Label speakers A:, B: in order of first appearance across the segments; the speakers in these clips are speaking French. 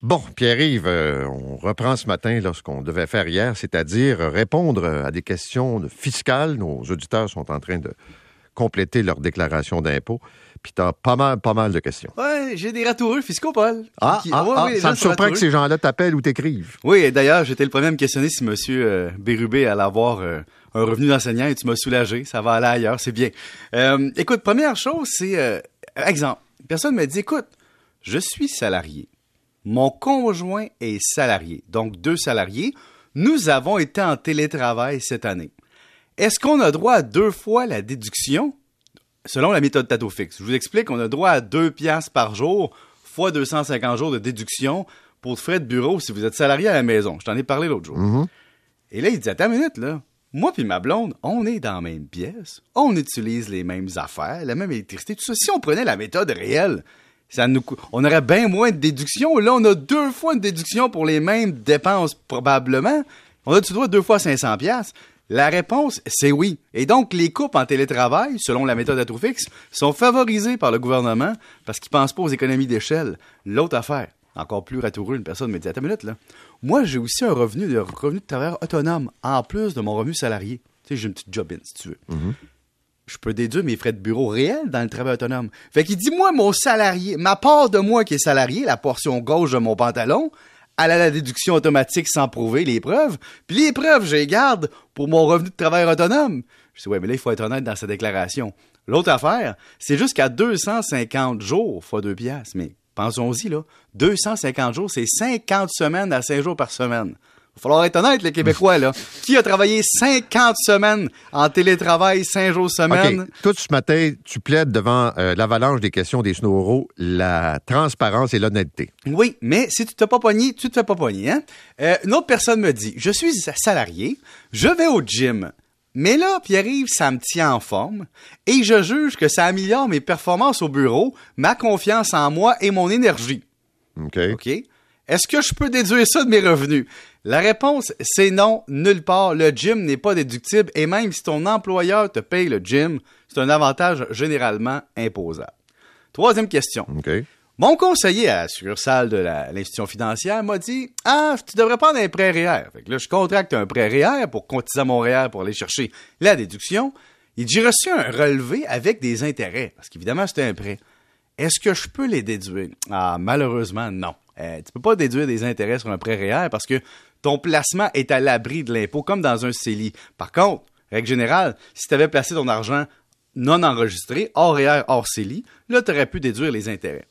A: Bon, Pierre-Yves, euh, on reprend ce matin là, ce qu'on devait faire hier, c'est-à-dire répondre à des questions fiscales. Nos auditeurs sont en train de compléter leur déclaration d'impôt. Puis tu as pas mal, pas mal de questions.
B: Ouais, j'ai des ratoureux fiscaux, Paul.
A: Ah,
B: Qui-
A: ah,
B: ouais,
A: ah,
B: les
A: ça me surprend que ces gens-là t'appellent ou t'écrivent.
B: Oui, et d'ailleurs, j'étais le premier à me questionner si M. Euh, Bérubé allait avoir euh, un revenu d'enseignant et tu m'as soulagé. Ça va aller ailleurs, c'est bien. Écoute, première chose, c'est... exemple, personne me dit, écoute, je suis salarié. Mon conjoint est salarié. Donc, deux salariés. Nous avons été en télétravail cette année. Est-ce qu'on a droit à deux fois la déduction? Selon la méthode Tato fixe? Je vous explique, on a droit à deux piastres par jour fois 250 jours de déduction pour frais de bureau si vous êtes salarié à la maison. Je t'en ai parlé l'autre jour. Et là, il dit, attends une minute, là. Moi puis ma blonde, on est dans la même pièce, on utilise les mêmes affaires, la même électricité, tout ça. Si on prenait la méthode réelle, on aurait bien moins de déduction. Là, on a deux fois une déduction pour les mêmes dépenses, probablement. On a-tu droit deux fois 500 pièces La réponse, c'est oui. Et donc, les coupes en télétravail, selon la méthode Atrofix, sont favorisées par le gouvernement parce qu'ils pensent pas aux économies d'échelle. L'autre affaire, encore plus ratoureux, une personne me dit, attends une minute, là. Moi, j'ai aussi un revenu de, revenu de travailleur autonome, en plus de mon revenu salarié. Tu sais, j'ai une petite job in, si tu veux. Je peux déduire mes frais de bureau réels dans le travail autonome. Fait qu'il dit, moi, mon salarié, ma part de moi qui est salarié, la portion gauche de mon pantalon, elle a la déduction automatique sans prouver les preuves. Puis les preuves, je les garde pour mon revenu de travailleur autonome. Je dis, ouais, mais là, il faut être honnête dans sa déclaration. L'autre affaire, c'est jusqu'à 250 jours fois deux piastres. Mais pensons-y, là. 250 jours, c'est 50 semaines à 5 jours par semaine. Il va falloir être honnête, les Québécois, là. Qui a travaillé 50 semaines en télétravail, 5 jours semaine?
A: Tout ce matin, tu plaides devant euh, l'avalanche des questions des snowros la transparence et l'honnêteté.
B: Oui, mais si tu t'es pas pogné, tu te fais pas pogner. Hein? Euh, une autre personne me dit, je suis salarié, je vais au gym, mais là, Pierre-Yves, ça me tient en forme et je juge que ça améliore mes performances au bureau, ma confiance en moi et mon énergie.
A: OK?
B: OK? Est-ce que je peux déduire ça de mes revenus? La réponse, c'est non, nulle part. Le gym n'est pas déductible et même si ton employeur te paye le gym, c'est un avantage généralement imposable. Troisième question. Mon conseiller à la succursale de l'institution financière m'a dit Ah, tu devrais prendre un prêt REER. Fait que là, je contracte un prêt REER pour cotiser à mon REER pour aller chercher la déduction. Il dit J'ai reçu un relevé avec des intérêts, parce qu'évidemment, c'était un prêt. Est-ce que je peux les déduire? Ah, malheureusement, non. Euh, tu peux pas déduire des intérêts sur un prêt REER parce que ton placement est à l'abri de l'impôt, comme dans un CELI. Par contre, règle générale, si tu avais placé ton argent non enregistré, hors REER, hors CELI, là, tu aurais pu déduire les intérêts.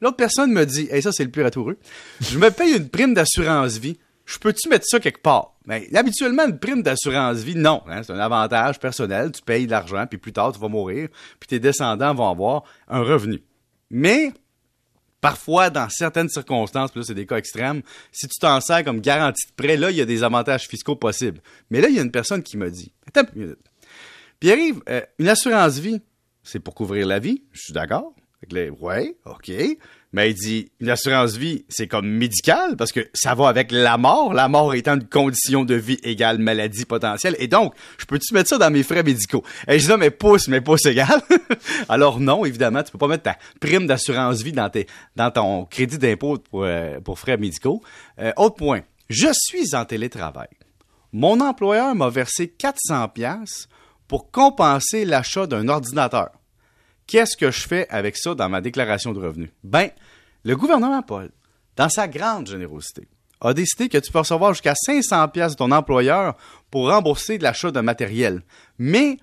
B: L'autre personne me dit, et ça, c'est le plus ratoureux, je me paye une prime d'assurance vie. Je peux-tu mettre ça quelque part? Ben, habituellement, une prime d'assurance vie, non. hein, c'est un avantage personnel. Tu payes de l'argent, puis plus tard, tu vas mourir, puis tes descendants vont avoir un revenu. Mais, parfois, dans certaines circonstances, puis c'est des cas extrêmes, si tu t'en sers comme garantie de prêt, là, il y a des avantages fiscaux possibles. Mais là, il y a une personne qui m'a dit, attends une minute. Pierre-Yves, euh, une assurance vie, c'est pour couvrir la vie. Je suis d'accord. Là, OK. Mais il dit, une assurance vie, c'est comme médical parce que ça va avec la mort. La mort étant une condition de vie égale maladie potentielle. Et donc, je peux-tu mettre ça dans mes frais médicaux? Et je dis, non, mais pouce, mais pouce égal. Alors non, évidemment, tu peux pas mettre ta prime d'assurance vie dans, ton crédit d'impôt pour, euh, frais médicaux. Euh, autre point. Je suis en télétravail. Mon employeur m'a versé 400 pièces pour compenser l'achat d'un ordinateur. Qu'est-ce que je fais avec ça dans ma déclaration de revenus? Ben, le gouvernement, Paul, dans sa grande générosité, a décidé que tu peux recevoir jusqu'à 500 pièces de ton employeur pour rembourser de l'achat de matériel. Mais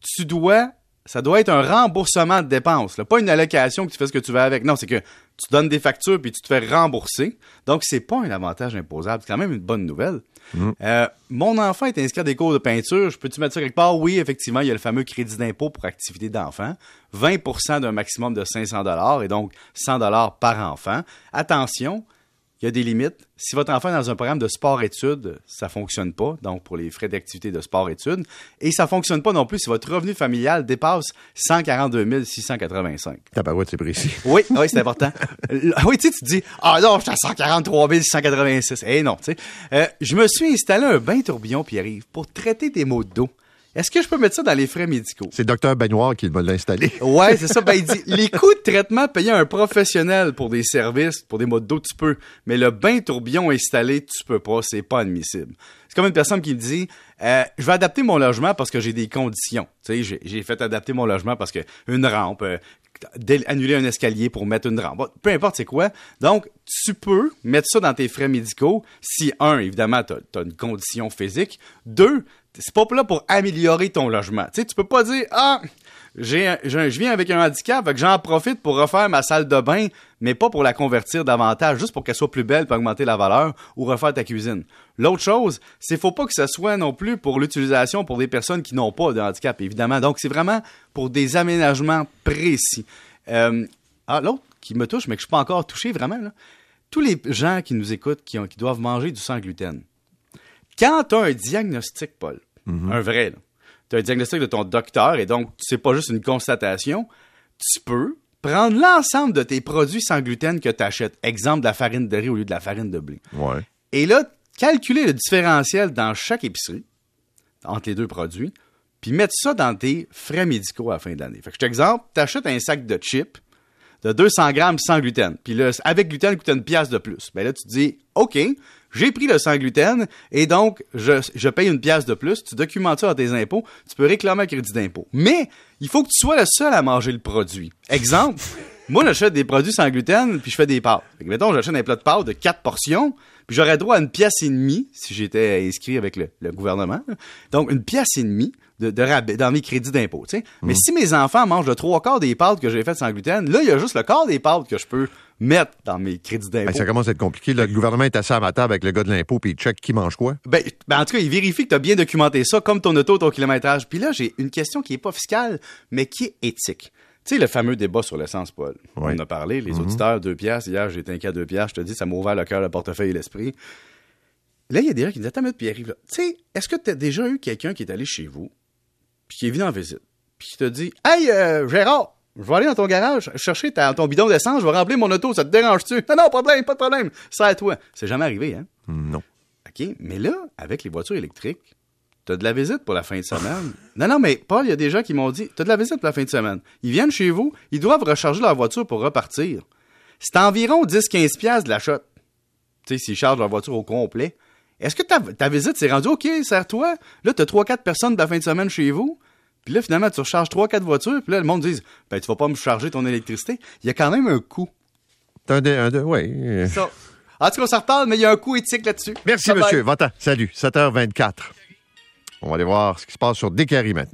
B: tu dois, ça doit être un remboursement de dépenses, là. pas une allocation que tu fais ce que tu veux avec. Non, c'est que tu donnes des factures puis tu te fais rembourser. Donc, c'est pas un avantage imposable. C'est quand même une bonne nouvelle. Euh, mon enfant est inscrit à des cours de peinture. Je peux-tu mettre ça quelque part? Oui, effectivement, il y a le fameux crédit d'impôt pour activité d'enfant. 20% d'un maximum de 500 dollars et donc 100 dollars par enfant. Attention, il y a des limites. Si votre enfant est dans un programme de sport-études, ça fonctionne pas, donc pour les frais d'activité de sport-études. Et ça fonctionne pas non plus si votre revenu familial dépasse 142 685.
A: Tabarouette, c'est précis.
B: Oui, oui, c'est important. Euh, oui, tu sais, tu te dis, ah non, je suis à 143 686. Eh non, tu sais. Euh, je me suis installé un bain tourbillon, Pierre-Yves, pour traiter des maux de dos. Est-ce que je peux mettre ça dans les frais médicaux?
A: C'est Docteur Baignoire qui va l'installer.
B: Ouais, c'est ça. Ben, il dit, les coûts de traitement payés à un professionnel pour des services, pour des modes d'eau, tu peux. Mais le bain tourbillon installé, tu peux pas. C'est pas admissible. C'est comme une personne qui me dit, euh, je vais adapter mon logement parce que j'ai des conditions. Tu sais, j'ai- fait adapter mon logement parce que une rampe, euh, annuler un escalier pour mettre une rampe. Peu importe c'est quoi. Donc, tu peux mettre ça dans tes frais médicaux si, un, évidemment, tu as, une condition physique. Deux, c'est pas là pour améliorer ton logement. Tu sais, tu peux pas dire, ah, je viens avec un handicap, j'en profite pour refaire ma salle de bain, mais pas pour la convertir davantage, juste pour qu'elle soit plus belle pour augmenter la valeur ou refaire ta cuisine. L'autre chose, c'est faut pas que ce soit non plus pour l'utilisation pour des personnes qui n'ont pas de handicap, évidemment. Donc, c'est vraiment pour des aménagements précis. Euh, ah, l'autre qui me touche, mais que je suis pas encore touché vraiment, là. tous les gens qui nous écoutent, qui doivent manger du sans gluten, quand tu as un diagnostic, Paul, un vrai, tu as un diagnostic de ton docteur et donc c'est pas juste une constatation, tu peux prendre l'ensemble de tes produits sans gluten que tu achètes, exemple de la farine de riz au lieu de la farine de blé,
A: Ouais.
B: et là, calculer le différentiel dans chaque épicerie entre les deux produits, puis mettre ça dans tes frais médicaux à la fin de l'année. Fait que je t'exemple, tu achètes un sac de chips de 200 grammes sans gluten. Puis là, avec gluten, il coûte une pièce de plus. Ben là, tu te dis, OK, j'ai pris le sans gluten et donc je, je paye une pièce de plus. Tu documentes ça dans tes impôts. Tu peux réclamer un crédit d'impôt. Mais il faut que tu sois le seul à manger le produit. Exemple, moi, j'achète des produits sans gluten puis je fais des pâtes. Mettons, j'achète un plat de pâtes de 4 portions puis j'aurais droit à une pièce et demie si j'étais inscrit avec le, le gouvernement. Donc, une pièce et demie de, de rabais dans mes crédits d'impôt. Mais si mes enfants mangent le trois quarts des pâtes que j'ai faites sans gluten, là, il y a juste le quart des pâtes que je peux mettre dans mes crédits
A: Ben,
B: d'impôt.
A: ça commence à être compliqué. là. Le gouvernement est assis à ma table avec le gars de l'impôt puis il check qui mange quoi.
B: Ben, ben, en tout cas, il vérifie que tu as bien documenté ça, comme ton auto, ton kilométrage. Puis là, j'ai une question qui est pas fiscale, mais qui est éthique. Tu sais, le fameux débat sur l'essence, Paul.
A: Oui.
B: On en a parlé, les auditeurs, deux piastres. Hier, j'ai été inquiet à deux piastres. Je te dis, ça m'a ouvert le cœur, le portefeuille et l'esprit. Là, il y a des gens qui disent, attends, minute, Pierre-Yves, là. Tu sais, est-ce que tu as déjà eu quelqu'un qui est allé chez vous, puis qui est venu en visite, puis qui te dit, hey, euh, Gérard, je vais aller dans ton garage chercher ta- ton bidon d'essence, je vais remplir mon auto, ça te dérange-tu? Non, non, problème, pas de problème. Ça à toi. C'est jamais arrivé, hein?
A: Non.
B: OK, mais là, avec les voitures électriques, t'as de la visite pour la fin de semaine? non, non, mais Paul, il y a des gens qui m'ont dit, t'as de la visite pour la fin de semaine. Ils viennent chez vous, ils doivent recharger leur voiture pour repartir. C'est environ 10-15 piastres de la shot. Tu sais, s'ils chargent leur voiture au complet. Est-ce que ta, ta visite s'est rendue OK, sers-toi? Là, t'as 3-4 personnes de la fin de semaine chez vous. Puis là, finalement, tu recharges 3-4 voitures. Puis là, le monde dit, ben, tu vas pas me charger ton électricité. Il y a quand même un coût.
A: T'as un, dé- un ouais. euh.
B: Ça. En tout cas, on s'en reparle, mais il y a un coût éthique là-dessus.
A: Merci,
B: bye.
A: monsieur. Va-t'en. Salut. 7h24. On va aller voir ce qui se passe sur Décari maintenant.